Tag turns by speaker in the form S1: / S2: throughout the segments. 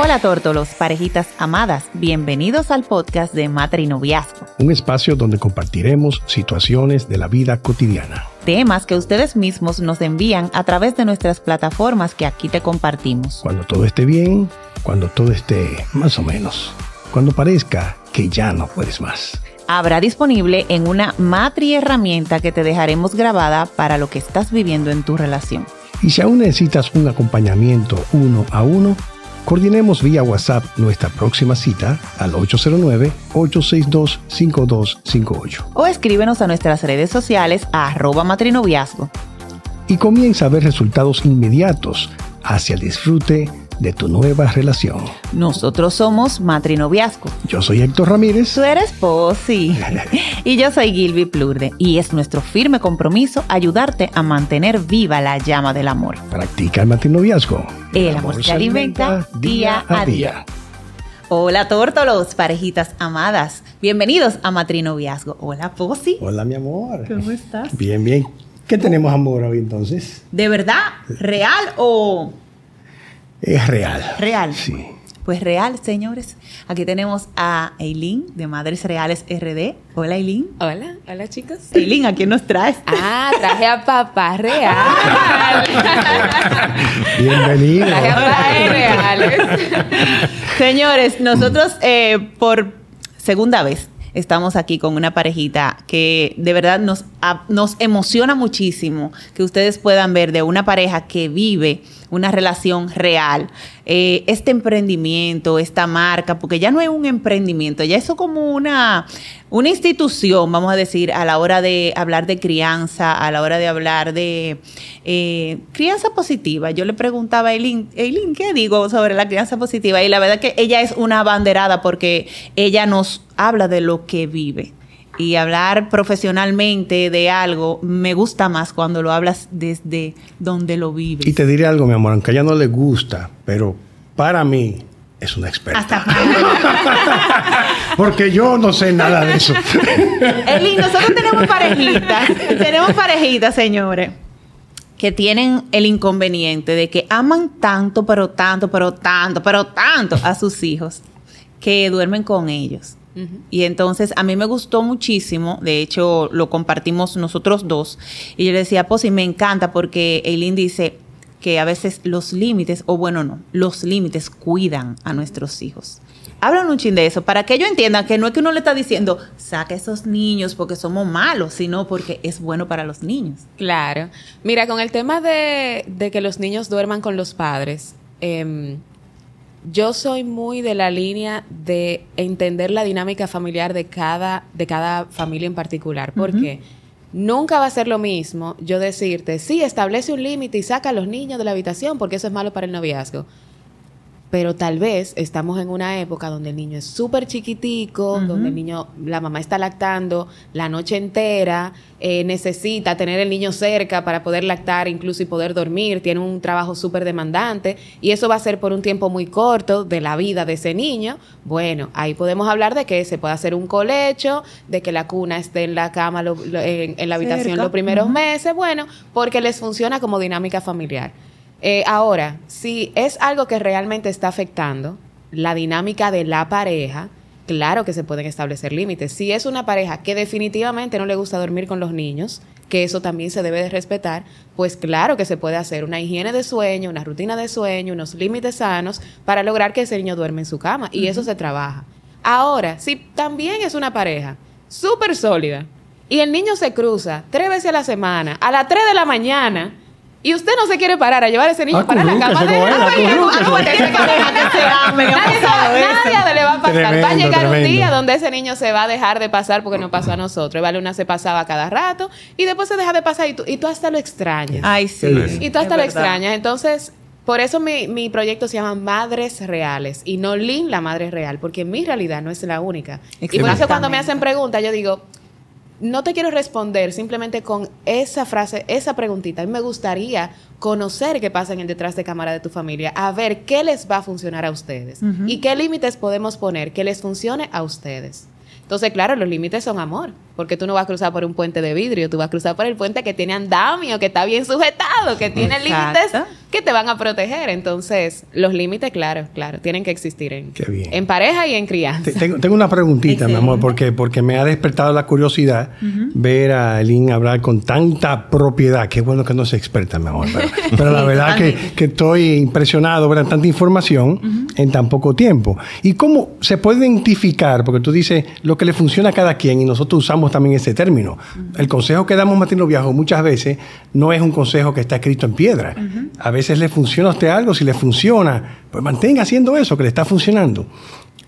S1: Hola tórtolos, parejitas amadas, bienvenidos al podcast de Matrinoviazgo.
S2: Un espacio donde compartiremos situaciones de la vida cotidiana.
S1: Temas que ustedes mismos nos envían a través de nuestras plataformas que aquí te compartimos.
S2: Cuando todo esté bien, cuando todo esté más o menos, cuando parezca que ya no puedes más.
S1: Habrá disponible en una matri herramienta que te dejaremos grabada para lo que estás viviendo en tu relación.
S2: Y si aún necesitas un acompañamiento uno a uno, Coordinemos vía WhatsApp nuestra próxima cita al 809-862-5258.
S1: O escríbenos a nuestras redes sociales a arroba matrinoviazgo.
S2: Y comienza a ver resultados inmediatos hacia el disfrute de tu nueva relación.
S1: Nosotros somos Matrinoviazgo.
S2: Yo soy Héctor Ramírez.
S1: Tú eres Posi. y yo soy Gilby Plurde. Y es nuestro firme compromiso ayudarte a mantener viva la llama del amor.
S2: Practica el matrinoviazgo.
S1: El, amor, se alimenta día a día. Hola tórtolos, parejitas amadas. Bienvenidos a Matrinoviazgo. Hola Posi.
S2: Hola mi amor.
S1: ¿Cómo estás?
S2: Bien, bien. ¿Qué tenemos amor hoy entonces?
S1: ¿De verdad? ¿Real o
S2: es real.
S1: Real.
S2: Sí.
S1: Pues real, señores. Aquí tenemos a Eileen de Madres Reales RD. Hola, Eileen.
S3: Hola, hola chicos.
S1: Eileen, ¿a quién nos traes?
S3: Ah, traje a papá real.
S2: Bienvenido.
S3: Traje a papá reales.
S1: Señores, nosotros eh, por segunda vez estamos aquí con una parejita que de verdad nos, nos emociona muchísimo que ustedes puedan ver de una pareja que vive una relación real. Eh, este emprendimiento, esta marca, porque ya no es un emprendimiento, ya eso como una, una institución, vamos a decir, a la hora de hablar de crianza, a la hora de hablar de eh, crianza positiva. Yo le preguntaba a Eileen, Eileen, ¿qué digo sobre la crianza positiva? Y la verdad que ella es una abanderada porque ella nos habla de lo que vive y hablar profesionalmente de algo me gusta más cuando lo hablas desde donde lo vives.
S2: Y te diré algo, mi amor, aunque a ella no le gusta, pero para mí es una experta. Hasta Porque yo no sé nada de eso.
S1: Eli, nosotros tenemos parejitas, tenemos parejitas, señores, que tienen el inconveniente de que aman tanto, pero tanto, pero tanto, pero tanto a sus hijos, que duermen con ellos y entonces a mí me gustó muchísimo, de hecho lo compartimos nosotros dos, y yo le decía, pues sí, me encanta porque Eileen dice que a veces los límites, o bueno, no, los límites cuidan a nuestros hijos. Hablan un chin de eso, para que ellos entiendan que no es que uno le está diciendo, saca esos niños porque somos malos, sino porque es bueno para los niños.
S3: Claro. Mira, con el tema de, de que los niños duerman con los padres, eh, yo soy muy de la línea de entender la dinámica familiar de cada, de cada familia en particular, porque nunca va a ser lo mismo yo decirte, sí, establece un límite y saca a los niños de la habitación porque eso es malo para el noviazgo pero tal vez estamos en una época donde el niño es súper chiquitico, donde el niño, la mamá está lactando la noche entera, eh, necesita tener el niño cerca para poder lactar incluso y poder dormir, tiene un trabajo súper demandante y eso va a ser por un tiempo muy corto de la vida de ese niño. Bueno, ahí podemos hablar de que se puede hacer un colecho, de que la cuna esté en la cama, en, la habitación los primeros meses, bueno, porque les funciona como dinámica familiar. Eh, ahora, si es algo que realmente está afectando la dinámica de la pareja, claro que se pueden establecer límites. Si es una pareja que definitivamente no le gusta dormir con los niños, que eso también se debe de respetar, pues claro que se puede hacer una higiene de sueño, una rutina de sueño, unos límites sanos para lograr que ese niño duerme en su cama y eso se trabaja. Ahora, si también es una pareja súper sólida y el niño se cruza tres veces a la semana, a las tres de la mañana, y usted no se quiere parar a llevar a ese niño para la cama de él. Nadie le va a pasar. va a llegar un día donde ese niño se va a dejar de pasar porque no pasó a nosotros. Vale, una se pasaba cada rato y después se deja de pasar y tú, y tú hasta lo extrañas.
S1: Ay, sí.
S3: Y tú hasta lo extrañas. Entonces, por eso mi, mi, proyecto se llama Madres Reales y no Lin, la madre real, porque mi realidad no es la única. Y por eso cuando me hacen preguntas, yo digo, no te quiero responder simplemente con esa frase, esa preguntita. A mí me gustaría conocer qué pasa en el detrás de cámara de tu familia, a ver qué les va a funcionar a ustedes y qué límites podemos poner que les funcione a ustedes. Entonces, claro, los límites son amor, porque tú no vas a cruzar por un puente de vidrio, tú vas a cruzar por el puente que tiene andamio, que está bien sujetado, que tiene límites que te van a proteger. Entonces, los límites, claro, claro, tienen que existir en,
S2: Qué bien.
S3: en pareja y en crianza.
S2: Te- Tengo, tengo una preguntita, mi amor, porque, porque me ha despertado la curiosidad ver a Eileen hablar con tanta propiedad. Qué bueno que no es experta, mi amor. Pero, pero la verdad que, que estoy impresionado ver tanta información en tan poco tiempo. ¿Y cómo se puede identificar? Porque tú dices lo que le funciona a cada quien y nosotros usamos también ese término. El consejo que damos Martín Viajo muchas veces no es un consejo que está escrito en piedra. A veces le funciona a usted algo, si le funciona, pues mantenga haciendo eso que le está funcionando.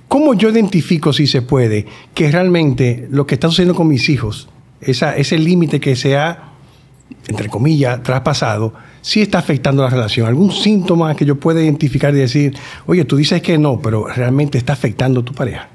S2: ¿Cómo yo identifico, si se puede, que realmente lo que está sucediendo con mis hijos, esa, ese límite que se ha, entre comillas, traspasado, sí está afectando la relación? ¿Algún síntoma que yo pueda identificar y decir, oye, tú dices que no, pero realmente está afectando tu pareja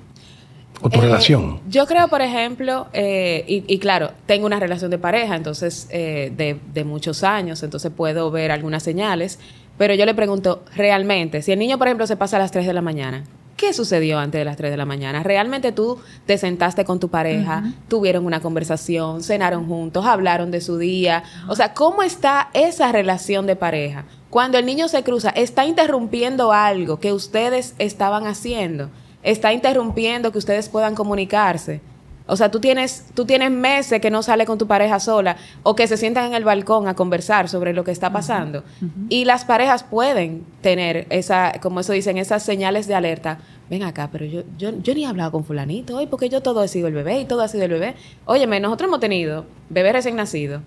S2: o tu
S3: Eh,
S2: relación?
S3: Yo creo, por ejemplo, eh, y, y claro, tengo una relación de pareja, entonces, eh, de, de muchos años, entonces puedo ver algunas señales, pero yo le pregunto, realmente, si el niño, por ejemplo, se pasa a las 3 de la mañana, ¿qué sucedió antes de las 3 de la mañana? ¿Realmente tú te sentaste con tu pareja, tuvieron una conversación, cenaron juntos, hablaron de su día? O sea, ¿cómo está esa relación de pareja? Cuando el niño se cruza, está interrumpiendo algo que ustedes estaban haciendo está interrumpiendo que ustedes puedan comunicarse. O sea, tú tienes, tú tienes meses que no sale con tu pareja sola o que se sientan en el balcón a conversar sobre lo que está pasando. Y las parejas pueden tener esa, como eso dicen, esas señales de alerta. Ven acá, pero yo, yo, yo ni he hablado con fulanito hoy porque yo todo he sido el bebé y todo ha sido el bebé. Óyeme, nosotros hemos tenido bebé recién nacido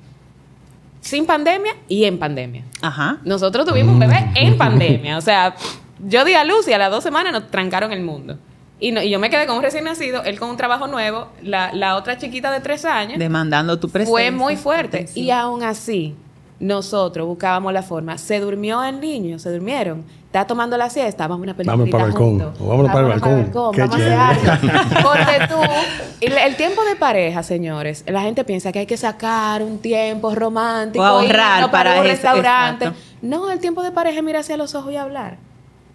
S3: sin pandemia y en pandemia.
S1: Ajá.
S3: Nosotros tuvimos un bebé en pandemia. O sea, yo di a luz y a las dos semanas nos trancaron el mundo. Y, no- y yo me quedé con un recién nacido, él con un trabajo nuevo, la, la otra chiquita de tres años.
S1: Demandando tu presencia.
S3: fue muy fuerte.
S1: atención.
S3: Y aún así, nosotros buscábamos la forma. Se durmió el niño, se durmieron. Está tomando la siesta, vamos a una película.
S2: Vámonos para el balcón, o vámonos para el balcón. Qué
S3: Vamos a hacer algo. Porque tú, el, el tiempo de pareja, señores, la gente piensa que hay que sacar un tiempo romántico,
S1: O ahorrar
S3: irnos
S1: para
S3: un
S1: eso,
S3: restaurante.
S1: exacto.
S3: No, el tiempo de pareja es mirar hacia los ojos y hablar.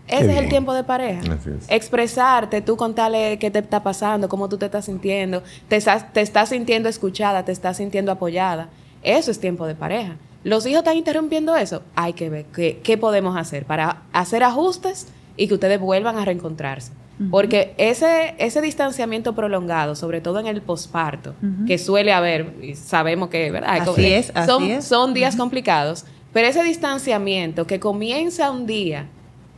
S3: Ese es el tiempo de pareja.
S4: Así es.
S3: Expresarte, tú contarle qué te está pasando, cómo tú te estás sintiendo, te estás, te estás sintiendo escuchada, te estás sintiendo apoyada. Eso es tiempo de pareja. Los hijos están interrumpiendo eso. Hay que ver qué, qué podemos hacer para hacer ajustes y que ustedes vuelvan a reencontrarse. Porque ese, ese distanciamiento prolongado, sobre todo en el posparto, que suele haber, y sabemos que, ¿verdad?
S1: Así es, así
S3: son,
S1: es.
S3: son días complicados, pero ese distanciamiento que comienza un día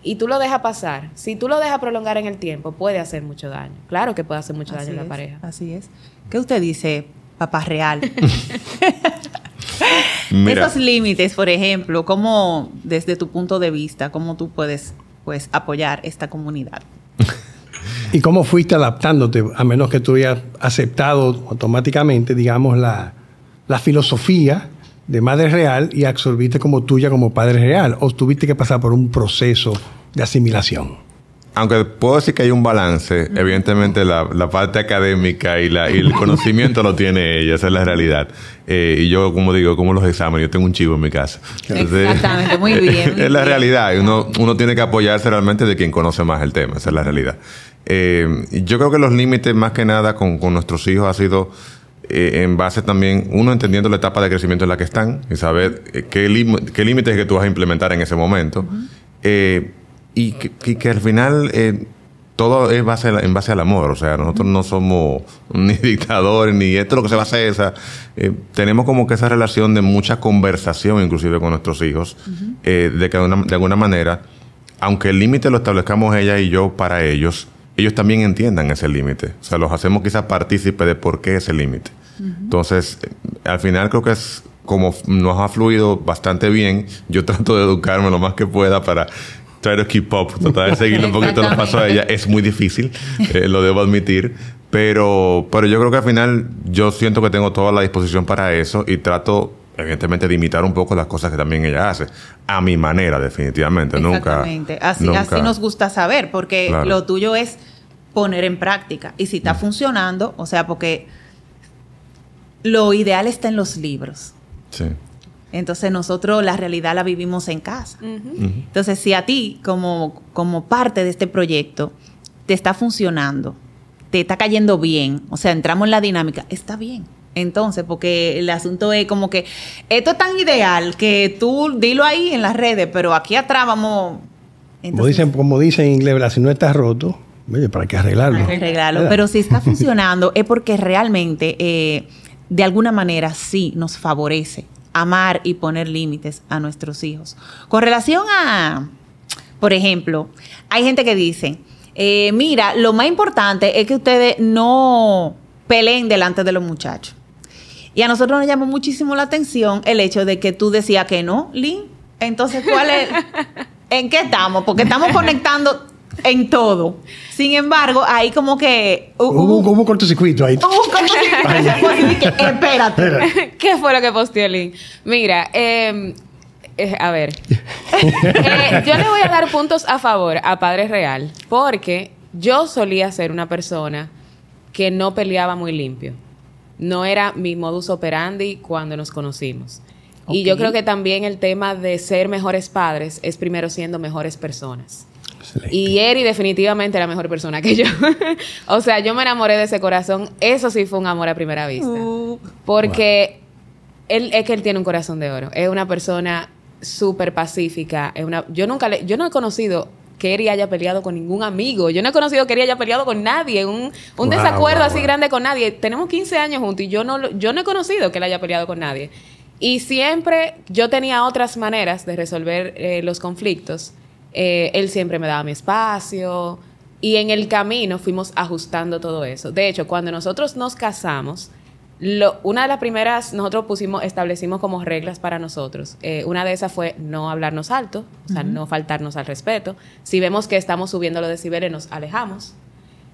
S3: y tú lo dejas pasar, si tú lo dejas prolongar en el tiempo, puede hacer mucho daño. Claro que puede hacer mucho
S1: Así
S3: daño en la pareja.
S1: Así es. ¿Qué usted dice, papá real?
S4: Mira,
S1: Esos límites, por ejemplo, ¿cómo, desde tu punto de vista, cómo tú puedes pues, apoyar esta comunidad?
S2: ¿Y cómo fuiste adaptándote, a menos que tú hayas aceptado automáticamente, digamos, la, la filosofía de Madre Real y absorbiste como tuya como Padre Real? ¿O tuviste que pasar por un proceso de asimilación?
S4: aunque puedo decir que hay un balance, evidentemente la, la parte académica y, la, y el conocimiento lo tiene ella, esa es la realidad. Eh, y yo, como digo, como los exámenes, yo tengo un chivo en mi casa.
S1: Exactamente, muy bien, muy
S4: es la
S1: bien.
S4: realidad. y Uno, uno tiene que apoyarse realmente de quien conoce más el tema, esa es la realidad. Eh, yo creo que los límites, más que nada, con, con nuestros hijos ha sido eh, en base también, uno entendiendo la etapa de crecimiento en la que están y saber eh, qué, qué límites es que tú vas a implementar en ese momento. Eh, y, que, y que al final eh, todo es base, en base al amor. O sea, nosotros no somos ni dictadores, ni esto es lo que se va a hacer. Esa, eh, tenemos como que esa relación de mucha conversación, inclusive con nuestros hijos, eh, de que una- de alguna manera, aunque el límite lo establezcamos ella y yo para ellos, ellos también entiendan ese límite. O sea, los hacemos quizás partícipes de por qué ese límite. Entonces, eh, al final creo que es como nos ha fluido bastante bien. Yo trato de educarme lo más que pueda para try to keep up, tratar de seguirle un poquito los pasos a ella. Es muy difícil, eh, lo debo admitir. Pero, pero yo creo que al final yo siento que tengo toda la disposición para eso y trato, evidentemente, de imitar un poco las cosas que también ella hace. A mi manera, definitivamente. Nunca.
S1: Exactamente. Así,
S4: nunca-
S1: así nos gusta saber, porque
S4: Claro.
S1: lo tuyo es poner en práctica. Y si está
S4: Mm.
S1: funcionando, o sea, porque lo ideal está en los libros.
S4: Sí.
S1: Entonces nosotros la realidad la vivimos en casa. Entonces, si a ti, como, como parte de este proyecto, te está funcionando, te está cayendo bien, o sea, entramos en la dinámica, está bien. Entonces, porque el asunto es como que esto es tan ideal que tú dilo ahí en las redes, pero aquí atrás vamos.
S2: como, dicen, como dicen en inglés, si no está roto, oye, para que arreglarlo.
S1: Arreglarlo. Pero si está funcionando es porque realmente, eh, de alguna manera, sí nos favorece amar y poner límites a nuestros hijos. Con relación a, por ejemplo, hay gente que dice, eh, mira, lo más importante es que ustedes no peleen delante de los muchachos. Y a nosotros nos llamó muchísimo la atención el hecho de que tú decías que no, Lynn. Entonces, ¿cuál es? ¿En qué estamos? Porque estamos conectando en todo. Sin embargo, ahí como que...
S2: hubo, un cortocircuito ahí.
S1: Hubo un cortocircuito. espérate.
S3: ¿Qué fue lo que posteó Lynn? Mira, em, eh, a ver. Eh, yo le voy a dar puntos a favor a Padre Real porque yo solía ser una persona que no peleaba muy limpio no era mi modus operandi cuando nos conocimos. Y yo creo que también el tema de ser mejores padres es primero siendo mejores personas. Y Eri definitivamente era mejor persona que yo. o sea, yo me enamoré de ese corazón. Eso sí fue un amor a primera vista. Uh. porque él es que él tiene un corazón de oro. Es una persona súper pacífica. Es una, yo nunca le, yo no he conocido que Eri haya peleado con ningún amigo. Yo no he conocido que Eri haya peleado con nadie, un, un desacuerdo así grande con nadie. Tenemos 15 años juntos y yo no, yo no he conocido que él haya peleado con nadie. Y siempre yo tenía otras maneras de resolver eh, los conflictos. Eh, él siempre me daba mi espacio y en el camino fuimos ajustando todo eso. De hecho, cuando nosotros nos casamos, lo, una de las primeras, nosotros pusimos, establecimos como reglas para nosotros. Eh, una de esas fue no hablarnos alto, o sea, no faltarnos al respeto. Si vemos que estamos subiendo los decibeles, nos alejamos.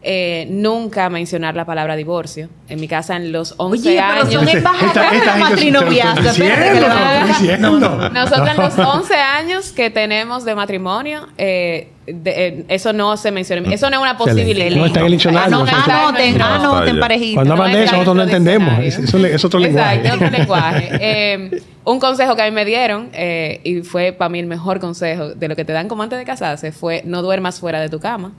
S3: Eh, nunca mencionar la palabra divorcio. En mi casa, en los 11 Oye, años. Pero son Nosotros en los 11 años que tenemos de matrimonio, eh, eh, eso no se menciona. Eso no es una posibilidad.
S2: No está en el diccionario.
S1: Anoten, anoten, parejita.
S2: Cuando hablan de eso, nosotros no entendemos. Eso, es otro lenguaje.
S3: Exacto, otro lenguaje. un consejo que a mí me dieron, y fue para mí el mejor consejo de lo que te dan como antes de casarse, fue no duermas fuera de tu cama.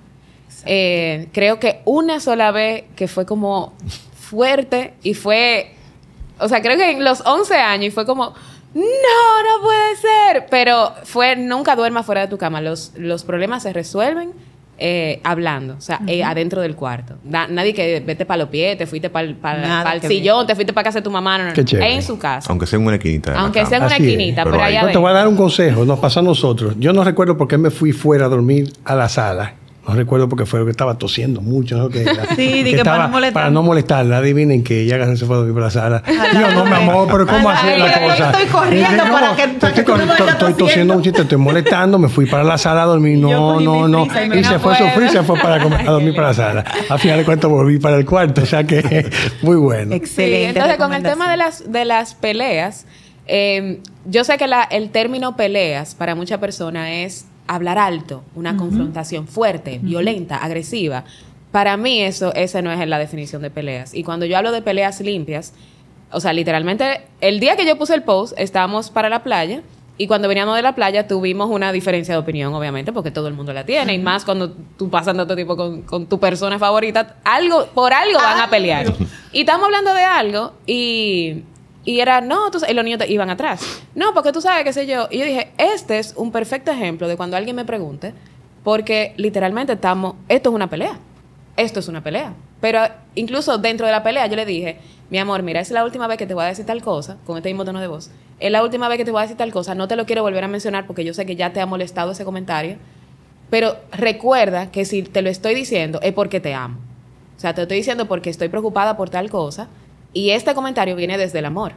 S3: Eh, creo que una sola vez que fue como fuerte y fue, o sea, creo que en los 11 años y fue como, no, no puede ser, pero fue, nunca duerma fuera de tu cama, los, los problemas se resuelven. Eh, hablando, o sea, eh, adentro del cuarto. nadie que vete para los pies, te fuiste para el sillón, te fuiste para casa de tu mamá, no, no, en su casa.
S4: Aunque sea en una esquinita.
S3: Aunque sea en una esquinita, pero, allá
S2: Te voy a dar un consejo, nos pasa a nosotros. Yo no recuerdo por qué me fui fuera a dormir a la sala no recuerdo porque fue que estaba tosiendo mucho, ¿no? Que,
S1: sí, que, para no molestar.
S2: Para no molestarla. Adivinen que ella se fue a dormir por la sala. Yo no, me amor, pero ¿cómo hacer la cosa?
S1: Estoy corriendo para que,
S2: estoy, estoy, tosiendo un chiste, estoy molestando, me fui para la sala a dormir. No, no, no. Y, se fue a sufrir, se fue para a dormir para la sala. Al final de cuentas volví para el cuarto, o sea que muy bueno.
S3: Excelente. entonces, con el tema de las, de las peleas, eh, yo sé que la, el término peleas para muchas personas es hablar alto, una confrontación fuerte, violenta, agresiva. Para mí eso, esa no es la definición de peleas. Y cuando yo hablo de peleas limpias, o sea, literalmente, el día que yo puse el post, estábamos para la playa y cuando veníamos de la playa tuvimos una diferencia de opinión, obviamente, porque todo el mundo la tiene. Y más cuando tú pasas tanto tiempo con, con, tu persona favorita, algo, por algo van a pelear. Y estamos hablando de algo y y era, no, entonces, y los niños iban atrás. No, porque tú sabes, qué sé yo. Y yo dije, este es un perfecto ejemplo de cuando alguien me pregunte, porque literalmente estamos, esto es una pelea. Esto es una pelea. Pero incluso dentro de la pelea yo le dije, mi amor, mira, es la última vez que te voy a decir tal cosa, con este mismo tono de voz. Es la última vez que te voy a decir tal cosa, no te lo quiero volver a mencionar porque yo sé que ya te ha molestado ese comentario. Pero recuerda que si te lo estoy diciendo es porque te amo. O sea, te lo estoy diciendo porque estoy preocupada por tal cosa y este comentario viene desde el amor.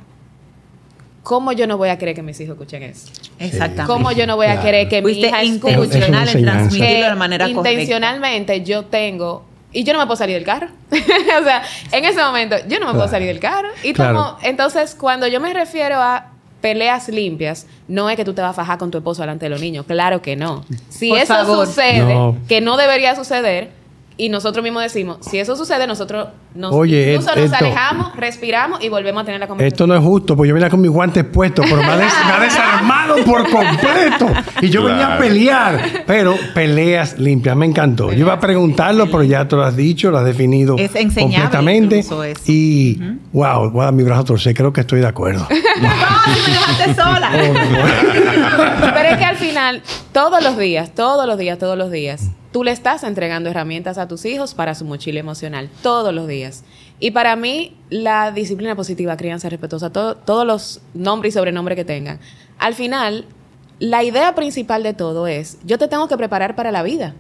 S3: ¿Cómo yo no voy a querer que mis hijos escuchen eso?
S1: Exactamente.
S3: ¿Cómo yo no voy a querer que mi hija?
S1: Intencional en transmitirlo de manera
S3: Intencionalmente yo tengo... Y yo no me puedo salir del carro. o sea, en ese momento yo no me puedo salir del carro. Y entonces, cuando yo me refiero a peleas limpias, no es que tú te vas a fajar con tu esposo delante de los niños. Claro que no. Si eso sucede, que no debería suceder, Y nosotros mismos decimos, si eso sucede, nosotros nos,
S2: Oye,
S3: incluso
S2: et-
S3: nos
S2: esto-
S3: alejamos, respiramos y volvemos a tener la conversación.
S2: Esto no es justo, porque yo venía con mis guantes puestos, pero me ha, des- me ha desarmado por completo. Y yo venía a pelear, pero peleas limpias, me encantó. Yo iba a preguntarlo, pero ya tú lo has dicho, lo has definido
S1: Es
S2: completamente.
S1: eso.
S2: Y, wow, voy a dar mi brazo a torcer, creo que estoy de acuerdo.
S1: ¡No, me dejaste sola!
S3: Pero es que al final, todos los días, todos los días, todos los días, tú le estás entregando herramientas a tus hijos para su mochila emocional. Todos los días. Y para mí, la disciplina positiva, crianza respetuosa, todo- todos los nombres y sobrenombres que tengan, al final, la idea principal de todo es, yo te tengo que preparar para la vida.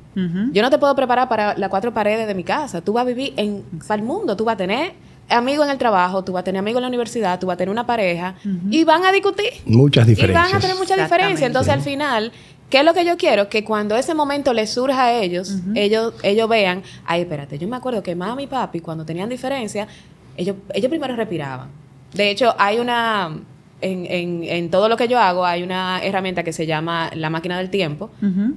S3: Yo no te puedo preparar para las cuatro paredes de mi casa. Tú vas a vivir en, para el mundo. Tú vas a tener amigos en el trabajo, tú vas a tener amigos en la universidad, tú vas a tener una pareja y van a discutir.
S2: Muchas
S3: Y
S2: diferencias.
S3: van a tener mucha
S1: Exactamente.
S3: diferencia. Entonces, al final, ¿qué es lo que yo quiero? Que cuando ese momento les surja a ellos, ellos, ellos vean, ay, espérate, yo me acuerdo que mami y papi, cuando tenían diferencia, ellos, ellos primero respiraban. De hecho, hay una, en, en, en todo lo que yo hago, hay una herramienta que se llama la máquina del tiempo,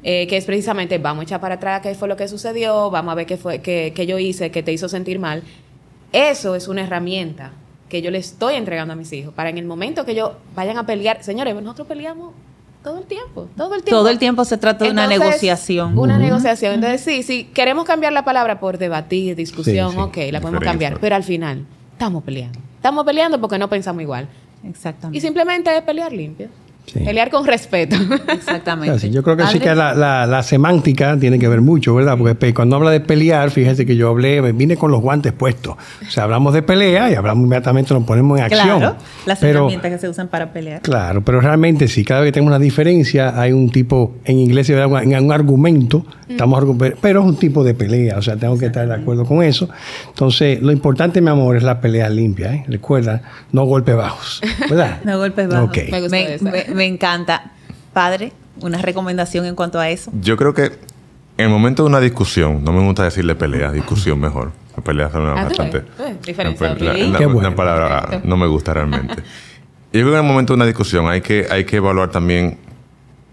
S3: eh, que es precisamente, vamos a echar para atrás qué fue lo que sucedió, vamos a ver qué fue qué, qué yo hice que te hizo sentir mal. Eso es una herramienta que yo le estoy entregando a mis hijos para en el momento que ellos vayan a pelear. Señores, nosotros peleamos todo el tiempo, todo el tiempo.
S1: Todo el tiempo se trata de una negociación.
S3: Una negociación. Entonces, sí, sí, queremos cambiar la palabra por debatir, discusión,
S2: Sí, sí.
S3: ok, la podemos cambiar. Pero al final, estamos peleando. Estamos peleando porque no pensamos igual.
S1: Exactamente.
S3: Y simplemente es pelear limpio.
S2: Sí.
S3: Pelear con respeto.
S1: Exactamente.
S2: Yo creo que sí que la, la- la semántica tiene que ver mucho, ¿verdad? Porque cuando habla de pelear, fíjese que yo hablé, vine con los guantes puestos. O sea, hablamos de pelea y hablamos inmediatamente, nos ponemos en acción.
S1: Claro, las
S2: pero,
S1: herramientas que se usan para pelear.
S2: Claro, pero realmente sí, cada vez que tenemos una diferencia, hay un tipo, en inglés se llama un, un argumento, estamos argu- pero es un tipo de pelea, o sea, tengo que estar de acuerdo con eso. Entonces, lo importante, mi amor, es la pelea limpia, ¿eh? Recuerda, no golpes bajos, ¿verdad?
S1: No golpes bajos.
S2: Ok.
S3: Me
S1: me- me encanta. Padre, una recomendación en cuanto a eso.
S4: Yo creo que en el momento de una discusión, no me gusta decirle pelea, discusión mejor. La pelea suena
S3: Ah,
S4: bastante.
S3: diferencia
S4: la- la-
S2: bueno.
S4: palabra no me gusta realmente. Yo creo que en el momento de una discusión hay que, hay que evaluar también,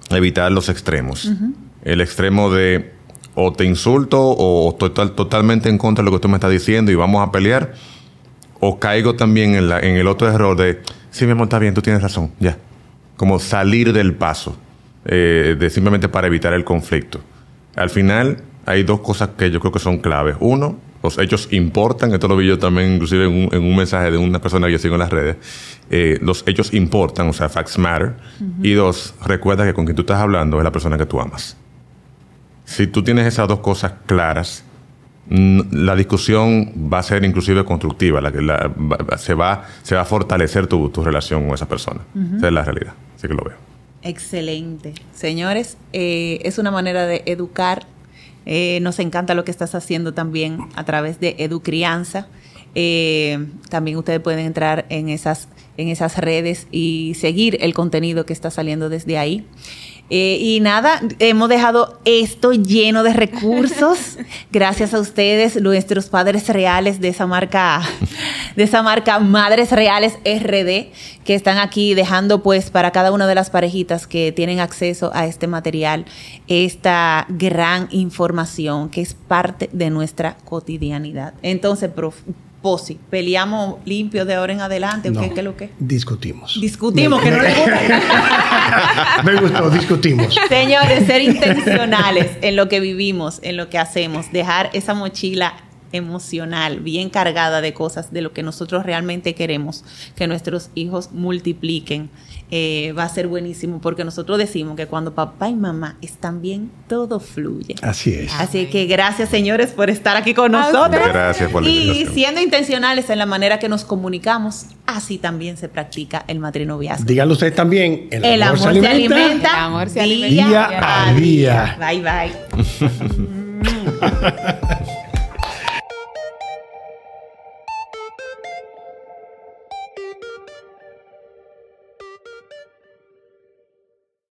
S4: evitar los extremos. El extremo de o te insulto o estoy total- totalmente en contra de lo que tú me estás diciendo y vamos a pelear. O caigo también en, la- en el otro error de, sí, mi amor, está bien, tú tienes razón, ya. Como salir del paso, eh, de simplemente para evitar el conflicto. Al final, hay dos cosas que yo creo que son claves. Uno, los hechos importan, esto lo vi yo también inclusive en un, en un mensaje de una persona que yo sigo en las redes. Eh, los hechos importan, o sea, facts matter. Y dos, recuerda que con quien tú estás hablando es la persona que tú amas. Si tú tienes esas dos cosas claras, la discusión va a ser inclusive constructiva, la, la- se, va, se va a fortalecer tu, tu relación con esa persona. Esa es la realidad, que lo veo.
S1: Excelente. Señores, eh, es una manera de educar. Eh, nos encanta lo que estás haciendo también a través de Educrianza. Eh, también ustedes pueden entrar en esas, en esas redes y seguir el contenido que está saliendo desde ahí. Eh, y nada, hemos dejado esto lleno de recursos. Gracias a ustedes, nuestros padres reales de esa marca, de esa marca Madres Reales RD, que están aquí dejando pues para cada una de las parejitas que tienen acceso a este material, esta gran información que es parte de nuestra cotidianidad. Entonces, prof, Posi, ¿peleamos limpio de ahora en adelante? ¿O
S2: No,
S1: qué, qué es lo que?
S2: Discutimos.
S1: Discutimos,
S2: Me-
S1: que no
S2: me-
S1: le gusta.
S2: Me gustó, discutimos.
S1: Señores, ser intencionales en lo que vivimos, en lo que hacemos, dejar esa mochila emocional bien cargada de cosas de lo que nosotros realmente queremos que nuestros hijos multipliquen. eh, va a ser buenísimo porque nosotros decimos que cuando papá y mamá están bien, todo fluye.
S2: Así es.
S1: Así que gracias, señores, por estar aquí con nosotros.
S4: Gracias por la
S1: Y siendo intencionales en la manera que nos comunicamos, así también se practica el matrinoviazgo.
S2: Díganlo ustedes también. El,
S1: El amor se alimenta,
S3: El amor se
S1: día,
S3: alimenta
S2: día a día.
S1: Bye bye.